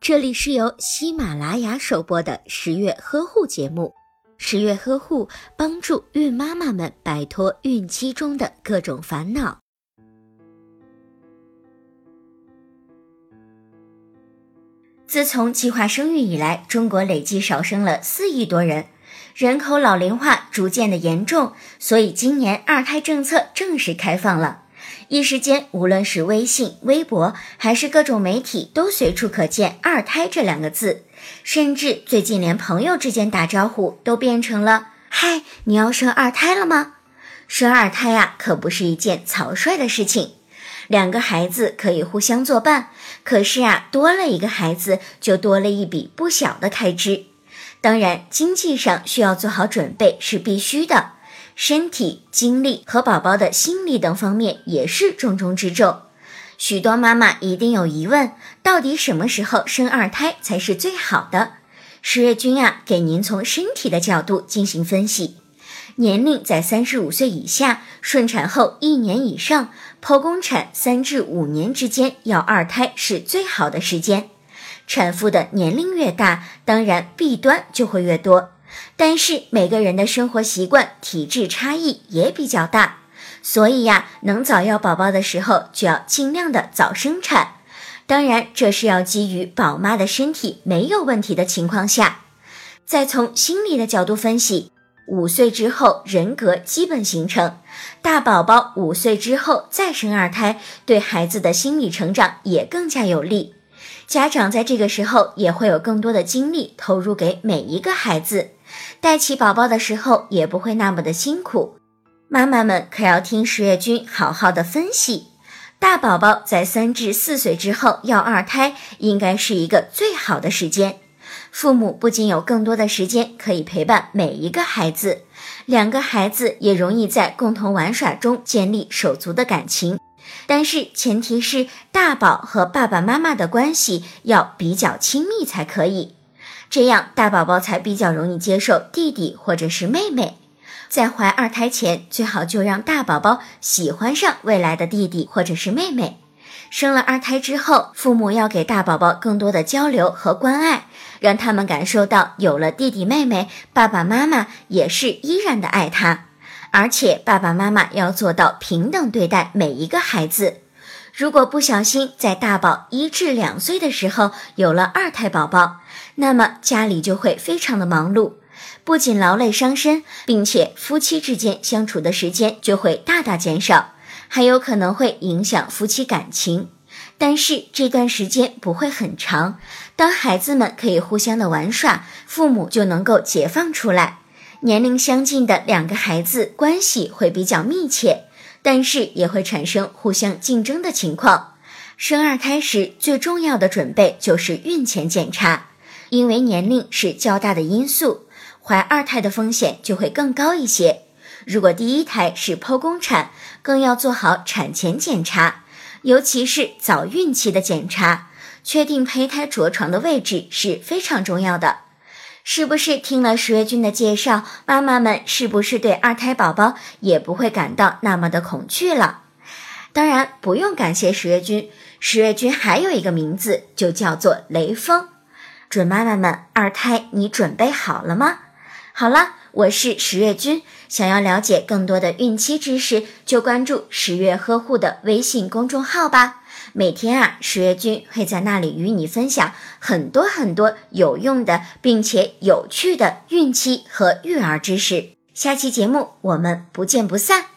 这里是由喜马拉雅首播的十月呵护节目。十月呵护帮助孕妈妈们摆脱孕期中的各种烦恼。自从计划生育以来，中国累计少生了四亿多人，人口老龄化逐渐的严重，所以今年二胎政策正式开放了。一时间，无论是微信、微博，还是各种媒体，都随处可见“二胎”这两个字。甚至最近，连朋友之间打招呼都变成了“嗨，你要生二胎了吗？”生二胎呀，可不是一件草率的事情。两个孩子可以互相作伴，可是啊，多了一个孩子，就多了一笔不小的开支。当然，经济上需要做好准备是必须的。身体、精力和宝宝的心理等方面也是重中之重。许多妈妈一定有疑问：到底什么时候生二胎才是最好的？十月君啊，给您从身体的角度进行分析。年龄在三十五岁以下，顺产后一年以上，剖宫产三至五年之间要二胎是最好的时间。产妇的年龄越大，当然弊端就会越多。但是每个人的生活习惯、体质差异也比较大，所以呀，能早要宝宝的时候就要尽量的早生产。当然，这是要基于宝妈的身体没有问题的情况下。再从心理的角度分析，五岁之后人格基本形成，大宝宝五岁之后再生二胎，对孩子的心理成长也更加有利。家长在这个时候也会有更多的精力投入给每一个孩子。带起宝宝的时候也不会那么的辛苦，妈妈们可要听十月君好好的分析。大宝宝在三至四岁之后要二胎，应该是一个最好的时间。父母不仅有更多的时间可以陪伴每一个孩子，两个孩子也容易在共同玩耍中建立手足的感情。但是前提是大宝和爸爸妈妈的关系要比较亲密才可以。这样大宝宝才比较容易接受弟弟或者是妹妹。在怀二胎前，最好就让大宝宝喜欢上未来的弟弟或者是妹妹。生了二胎之后，父母要给大宝宝更多的交流和关爱，让他们感受到有了弟弟妹妹，爸爸妈妈也是依然的爱他。而且爸爸妈妈要做到平等对待每一个孩子。如果不小心在大宝一至两岁的时候有了二胎宝宝，那么家里就会非常的忙碌，不仅劳累伤身，并且夫妻之间相处的时间就会大大减少，还有可能会影响夫妻感情。但是这段时间不会很长，当孩子们可以互相的玩耍，父母就能够解放出来。年龄相近的两个孩子关系会比较密切。但是也会产生互相竞争的情况。生二胎时最重要的准备就是孕前检查，因为年龄是较大的因素，怀二胎的风险就会更高一些。如果第一胎是剖宫产，更要做好产前检查，尤其是早孕期的检查，确定胚胎着床的位置是非常重要的。是不是听了十月君的介绍，妈妈们是不是对二胎宝宝也不会感到那么的恐惧了？当然不用感谢十月君，十月君还有一个名字，就叫做雷锋。准妈妈们，二胎你准备好了吗？好了，我是十月君，想要了解更多的孕期知识，就关注十月呵护的微信公众号吧。每天啊，十月君会在那里与你分享很多很多有用的并且有趣的孕期和育儿知识。下期节目我们不见不散。